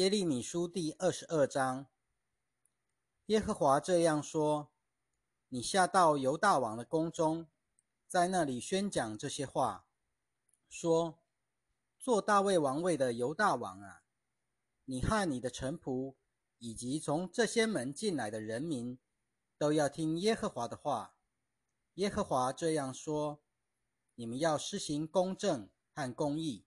耶利米书第二十二章，耶和华这样说：你下到犹大王的宫中，在那里宣讲这些话，说：做大卫王位的犹大王啊，你和你的臣仆，以及从这些门进来的人民，都要听耶和华的话。耶和华这样说：你们要施行公正和公义。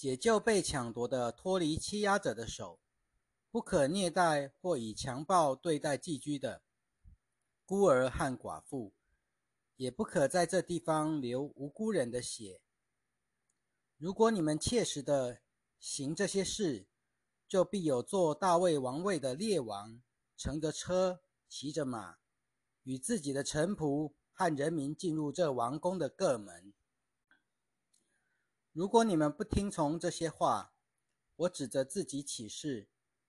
解救被抢夺的、脱离欺压者的手，不可虐待或以强暴对待寄居的孤儿和寡妇，也不可在这地方流无辜人的血。如果你们切实的行这些事，就必有做大卫王位的列王，乘着车，骑着马，与自己的臣仆和人民进入这王宫的各门。如果你们不听从这些话，我指着自己起誓，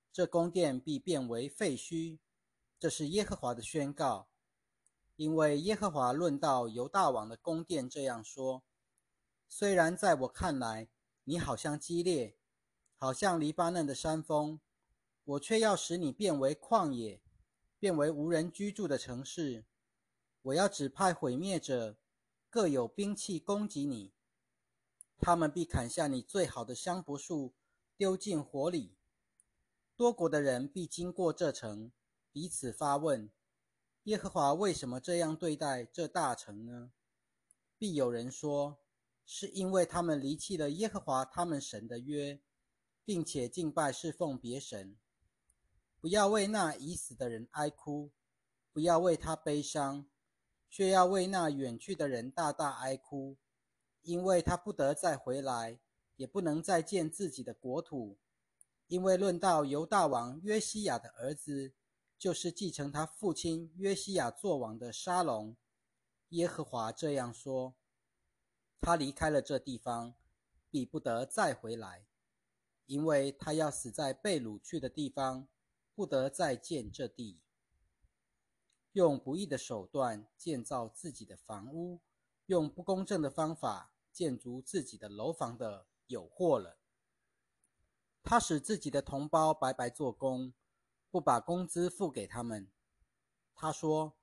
这宫殿必变为废墟。这是耶和华的宣告。因为耶和华论到犹大王的宫殿这样说：虽然在我看来，你好像激烈，好像黎巴嫩的山峰，我却要使你变为旷野，变为无人居住的城市。我要指派毁灭者，各有兵器攻击你。他们必砍下你最好的香柏树，丢进火里。多国的人必经过这城，彼此发问：耶和华为什么这样对待这大城呢？必有人说：是因为他们离弃了耶和华他们神的约，并且敬拜侍奉别神。不要为那已死的人哀哭，不要为他悲伤，却要为那远去的人大大哀哭。因为他不得再回来，也不能再见自己的国土。因为论到犹大王约西亚的儿子，就是继承他父亲约西亚作王的沙龙，耶和华这样说：他离开了这地方，必不得再回来，因为他要死在被掳去的地方，不得再见这地。用不义的手段建造自己的房屋，用不公正的方法。建筑自己的楼房的有祸了。他使自己的同胞白白做工，不把工资付给他们。他说：“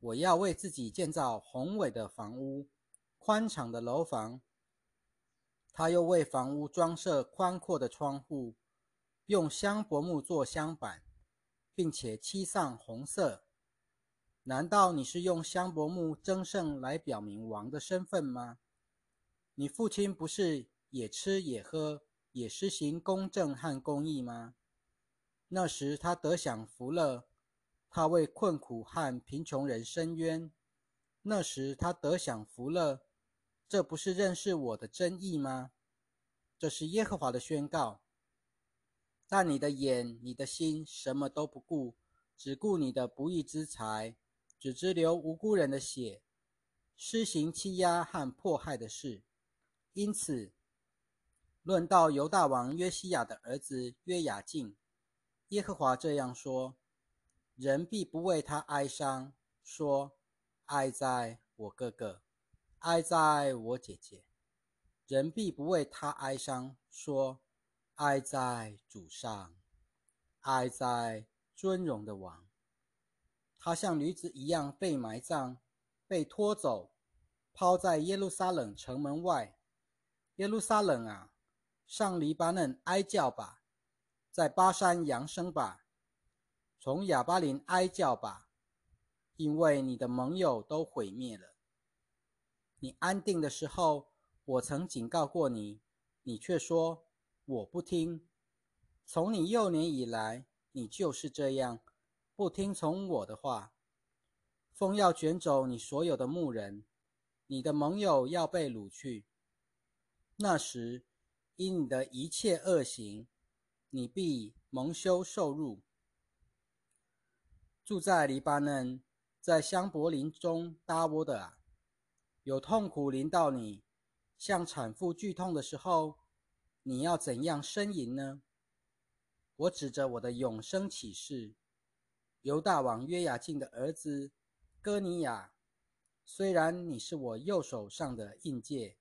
我要为自己建造宏伟的房屋，宽敞的楼房。”他又为房屋装设宽阔的窗户，用香柏木做香板，并且漆上红色。难道你是用香柏木争胜来表明王的身份吗？你父亲不是也吃也喝，也施行公正和公义吗？那时他得享福乐，他为困苦和贫穷人伸冤。那时他得享福乐，这不是认识我的真意吗？这是耶和华的宣告。但你的眼、你的心什么都不顾，只顾你的不义之财，只知流无辜人的血，施行欺压和迫害的事。因此，论到犹大王约西亚的儿子约雅敬，耶和华这样说：人必不为他哀伤，说哀在我哥哥，哀在我姐姐；人必不为他哀伤，说哀在主上，哀在尊荣的王。他像驴子一样被埋葬，被拖走，抛在耶路撒冷城门外。耶路撒冷啊，上黎巴嫩哀叫吧，在巴山扬声吧，从亚巴林哀叫吧，因为你的盟友都毁灭了。你安定的时候，我曾警告过你，你却说我不听。从你幼年以来，你就是这样，不听从我的话。风要卷走你所有的牧人，你的盟友要被掳去。那时，因你的一切恶行，你必蒙羞受辱。住在黎巴嫩，在香柏林中搭窝的啊，有痛苦临到你，像产妇剧痛的时候，你要怎样呻吟呢？我指着我的永生启示，犹大王约雅敬的儿子哥尼亚，虽然你是我右手上的印戒。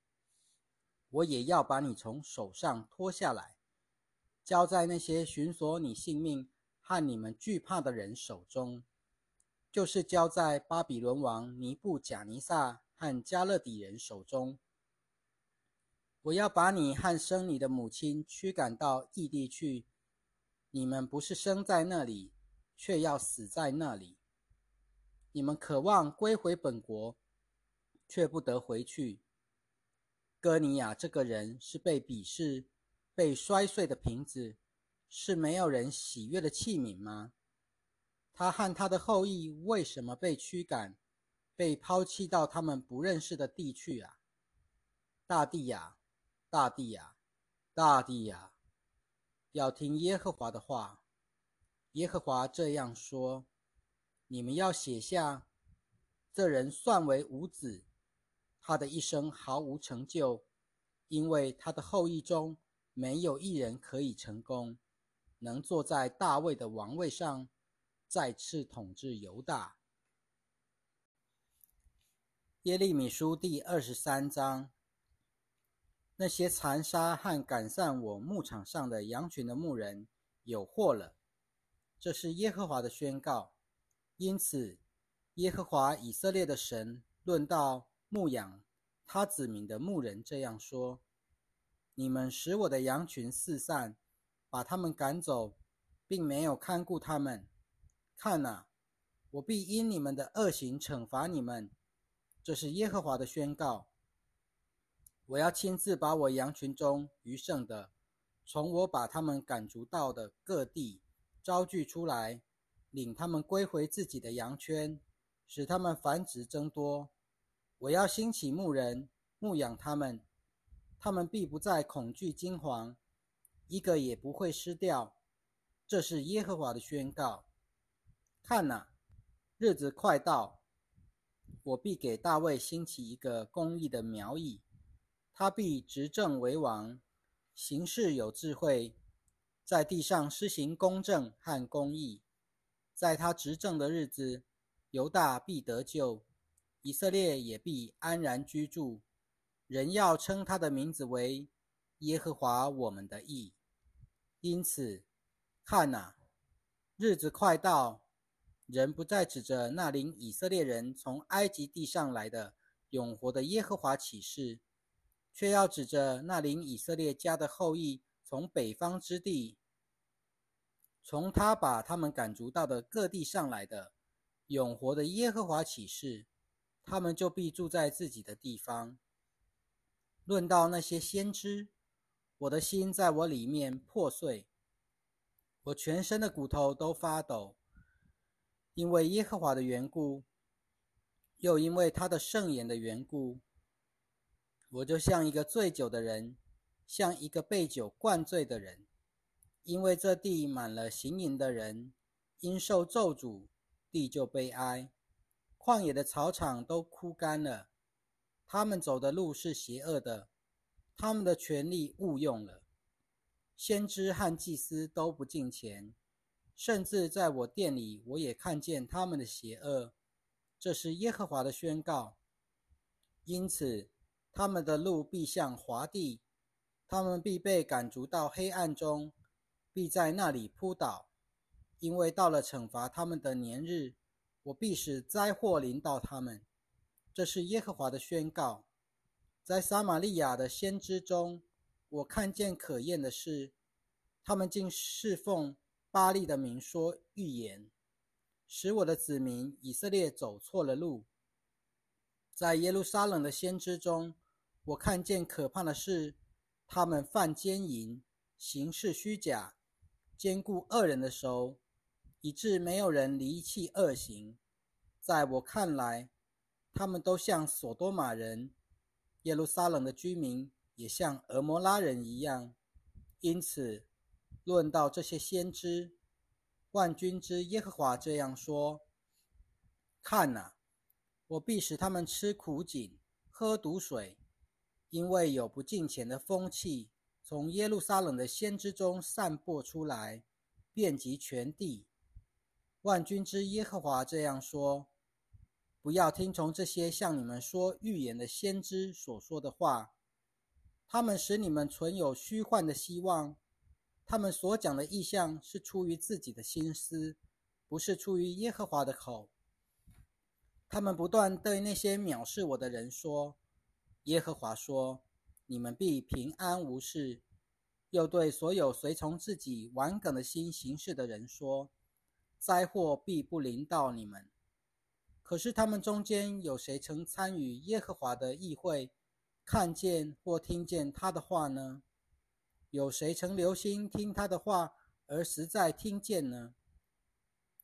我也要把你从手上脱下来，交在那些寻索你性命和你们惧怕的人手中，就是交在巴比伦王尼布贾尼撒和加勒底人手中。我要把你和生你的母亲驱赶到异地去，你们不是生在那里，却要死在那里。你们渴望归回本国，却不得回去。哥尼亚这个人是被鄙视、被摔碎的瓶子，是没有人喜悦的器皿吗？他和他的后裔为什么被驱赶，被抛弃到他们不认识的地去啊？大地呀！大地呀，大地呀，要听耶和华的话。耶和华这样说：你们要写下，这人算为无子，他的一生毫无成就，因为他的后裔中没有一人可以成功，能坐在大卫的王位上，再次统治犹大。耶利米书第二十三章。那些残杀和赶散我牧场上的羊群的牧人有祸了，这是耶和华的宣告。因此，耶和华以色列的神论到牧养他子民的牧人这样说：你们使我的羊群四散，把他们赶走，并没有看顾他们。看哪，我必因你们的恶行惩罚你们。这是耶和华的宣告。我要亲自把我羊群中余剩的，从我把他们赶逐到的各地招聚出来，领他们归回自己的羊圈，使他们繁殖增多。我要兴起牧人牧养他们，他们必不再恐惧惊惶，一个也不会失掉。这是耶和华的宣告。看哪，日子快到，我必给大卫兴起一个公义的苗裔。他必执政为王，行事有智慧，在地上施行公正和公义。在他执政的日子，犹大必得救，以色列也必安然居住。人要称他的名字为耶和华我们的义。因此，看哪，日子快到，人不再指着那领以色列人从埃及地上来的永活的耶和华起誓。却要指着那领以色列家的后裔从北方之地，从他把他们赶逐到的各地上来的永活的耶和华起誓，他们就必住在自己的地方。论到那些先知，我的心在我里面破碎，我全身的骨头都发抖，因为耶和华的缘故，又因为他的圣言的缘故。我就像一个醉酒的人，像一个被酒灌醉的人，因为这地满了行淫的人，因受咒诅，地就悲哀，旷野的草场都枯干了。他们走的路是邪恶的，他们的权力误用了。先知和祭司都不敬钱，甚至在我店里，我也看见他们的邪恶。这是耶和华的宣告。因此。他们的路必向华地，他们必被赶逐到黑暗中，必在那里扑倒，因为到了惩罚他们的年日，我必使灾祸临到他们。这是耶和华的宣告。在撒玛利亚的先知中，我看见可厌的事，他们竟侍奉巴利的名说预言，使我的子民以色列走错了路。在耶路撒冷的先知中。我看见可怕的是，他们犯奸淫，行事虚假，兼顾恶人的手，以致没有人离弃恶行。在我看来，他们都像索多玛人，耶路撒冷的居民也像俄摩拉人一样。因此，论到这些先知，万军之耶和华这样说：看哪，我必使他们吃苦井，喝毒水。因为有不敬虔的风气从耶路撒冷的先知中散播出来，遍及全地。万军之耶和华这样说：不要听从这些向你们说预言的先知所说的话，他们使你们存有虚幻的希望，他们所讲的意象是出于自己的心思，不是出于耶和华的口。他们不断对那些藐视我的人说：“耶和华说，你们必平安无事。”又对所有随从自己顽梗的心行事的人说：“灾祸必不临到你们。”可是他们中间有谁曾参与耶和华的议会，看见或听见他的话呢？有谁曾留心听他的话而实在听见呢？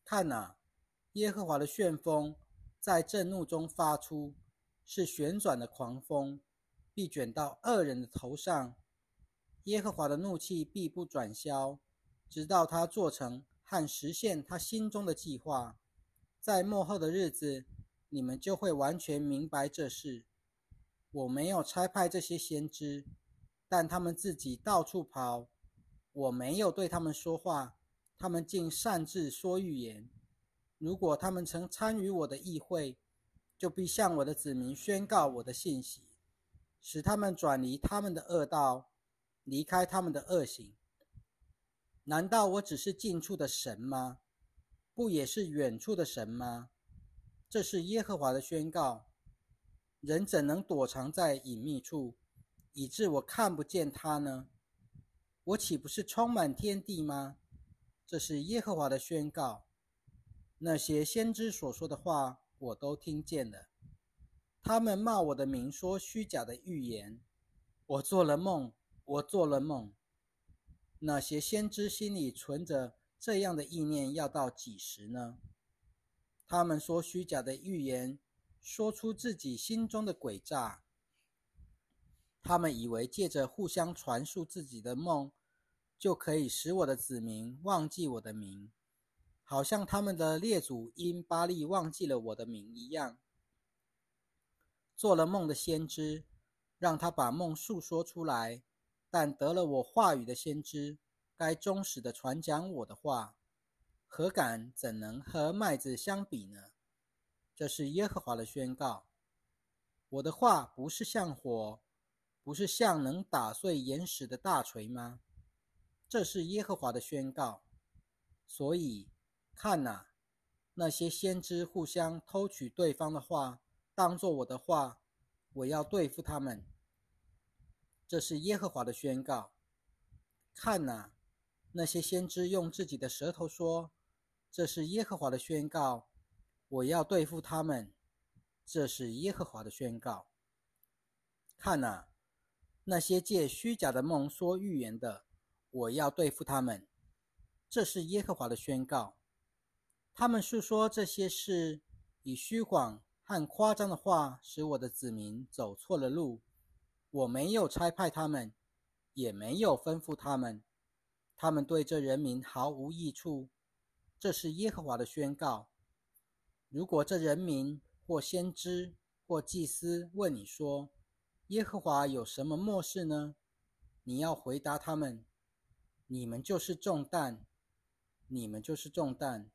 看哪，耶和华的旋风在震怒中发出，是旋转的狂风，必卷到恶人的头上。耶和华的怒气必不转消，直到他做成和实现他心中的计划。在末后的日子，你们就会完全明白这事。我没有差派这些先知，但他们自己到处跑。我没有对他们说话，他们竟擅自说预言。如果他们曾参与我的议会，就必向我的子民宣告我的信息，使他们转离他们的恶道。离开他们的恶行，难道我只是近处的神吗？不也是远处的神吗？这是耶和华的宣告。人怎能躲藏在隐秘处，以致我看不见他呢？我岂不是充满天地吗？这是耶和华的宣告。那些先知所说的话，我都听见了。他们骂我的名说虚假的预言。我做了梦。我做了梦，那些先知心里存着这样的意念，要到几时呢？他们说虚假的预言，说出自己心中的诡诈。他们以为借着互相传述自己的梦，就可以使我的子民忘记我的名，好像他们的列祖因巴利忘记了我的名一样。做了梦的先知，让他把梦述说出来。但得了我话语的先知，该忠实的传讲我的话，何敢怎能和麦子相比呢？这是耶和华的宣告。我的话不是像火，不是像能打碎岩石的大锤吗？这是耶和华的宣告。所以看呐，那些先知互相偷取对方的话，当作我的话，我要对付他们。这是耶和华的宣告。看哪，那些先知用自己的舌头说：“这是耶和华的宣告，我要对付他们。”这是耶和华的宣告。看哪，那些借虚假的梦说预言的，我要对付他们。这是耶和华的宣告。他们诉说这些事，以虚谎和夸张的话，使我的子民走错了路。我没有差派他们，也没有吩咐他们，他们对这人民毫无益处。这是耶和华的宣告。如果这人民或先知或祭司问你说：“耶和华有什么漠视呢？”你要回答他们：“你们就是重担，你们就是重担。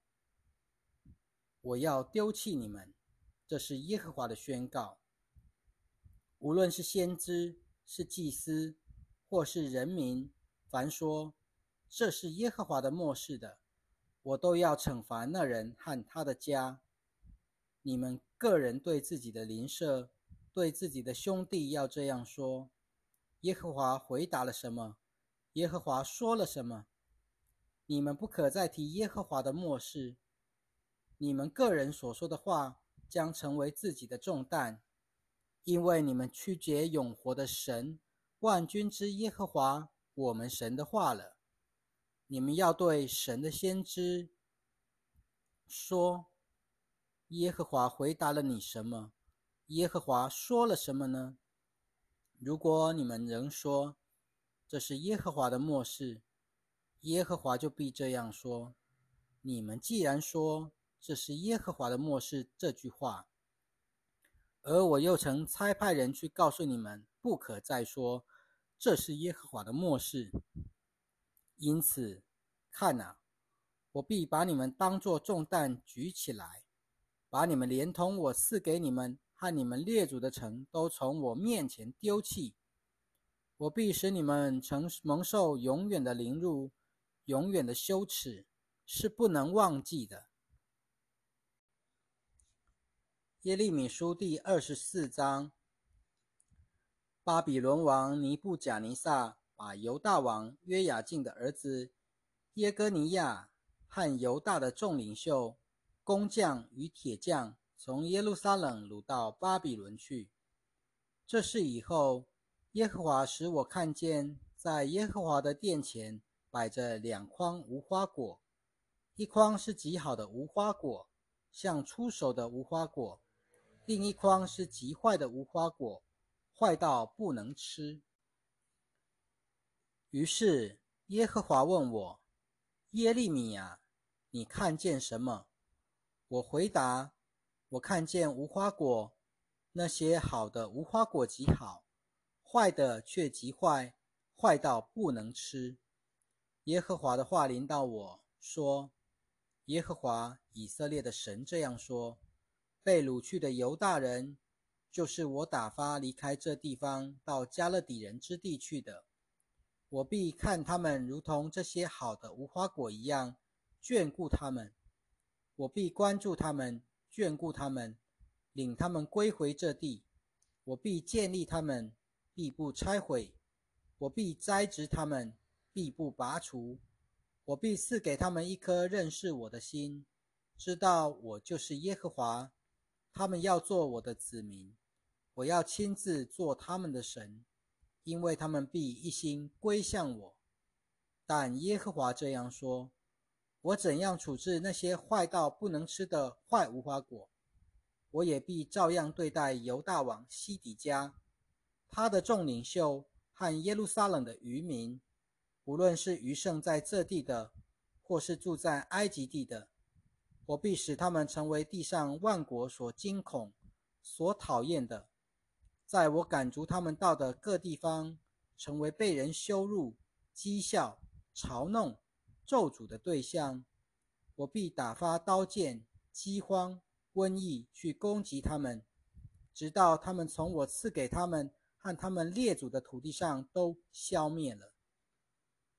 我要丢弃你们。”这是耶和华的宣告。无论是先知、是祭司，或是人民，凡说这是耶和华的末世的，我都要惩罚那人和他的家。你们个人对自己的邻舍、对自己的兄弟要这样说：耶和华回答了什么？耶和华说了什么？你们不可再提耶和华的末世。你们个人所说的话将成为自己的重担。因为你们曲解永活的神、万军之耶和华我们神的话了，你们要对神的先知说：耶和华回答了你什么？耶和华说了什么呢？如果你们仍说这是耶和华的末世，耶和华就必这样说：你们既然说这是耶和华的末世这句话。而我又曾差派人去告诉你们，不可再说这是耶和华的末世。因此，看哪，我必把你们当作重担举起来，把你们连同我赐给你们和你们列祖的城都从我面前丢弃。我必使你们承蒙受永远的凌辱，永远的羞耻，是不能忘记的。耶利米书第二十四章：巴比伦王尼布贾尼撒把犹大王约雅敬的儿子耶哥尼亚和犹大的众领袖、工匠与铁匠从耶路撒冷掳到巴比伦去。这事以后，耶和华使我看见，在耶和华的殿前摆着两筐无花果，一筐是极好的无花果，像出熟的无花果；另一筐是极坏的无花果，坏到不能吃。于是耶和华问我：“耶利米啊，你看见什么？”我回答：“我看见无花果。”那些好的无花果极好，坏的却极坏，坏到不能吃。耶和华的话临到我说：“耶和华以色列的神这样说：被掳去的犹大人，就是我打发离开这地方到加勒底人之地去的。我必看他们如同这些好的无花果一样，眷顾他们；我必关注他们，眷顾他们。”领他们归回这地，我必建立他们，必不拆毁；我必栽植他们，必不拔除；我必赐给他们一颗认识我的心，知道我就是耶和华。他们要做我的子民，我要亲自做他们的神，因为他们必一心归向我。但耶和华这样说：我怎样处置那些坏到不能吃的坏无花果？我也必照样对待犹大王西底家，他的众领袖和耶路撒冷的渔民，无论是余剩在这地的，或是住在埃及地的，我必使他们成为地上万国所惊恐、所讨厌的，在我赶逐他们到的各地方，成为被人羞辱、讥笑、嘲弄、咒诅的对象。我必打发刀剑、饥荒。瘟疫去攻击他们，直到他们从我赐给他们和他们列祖的土地上都消灭了。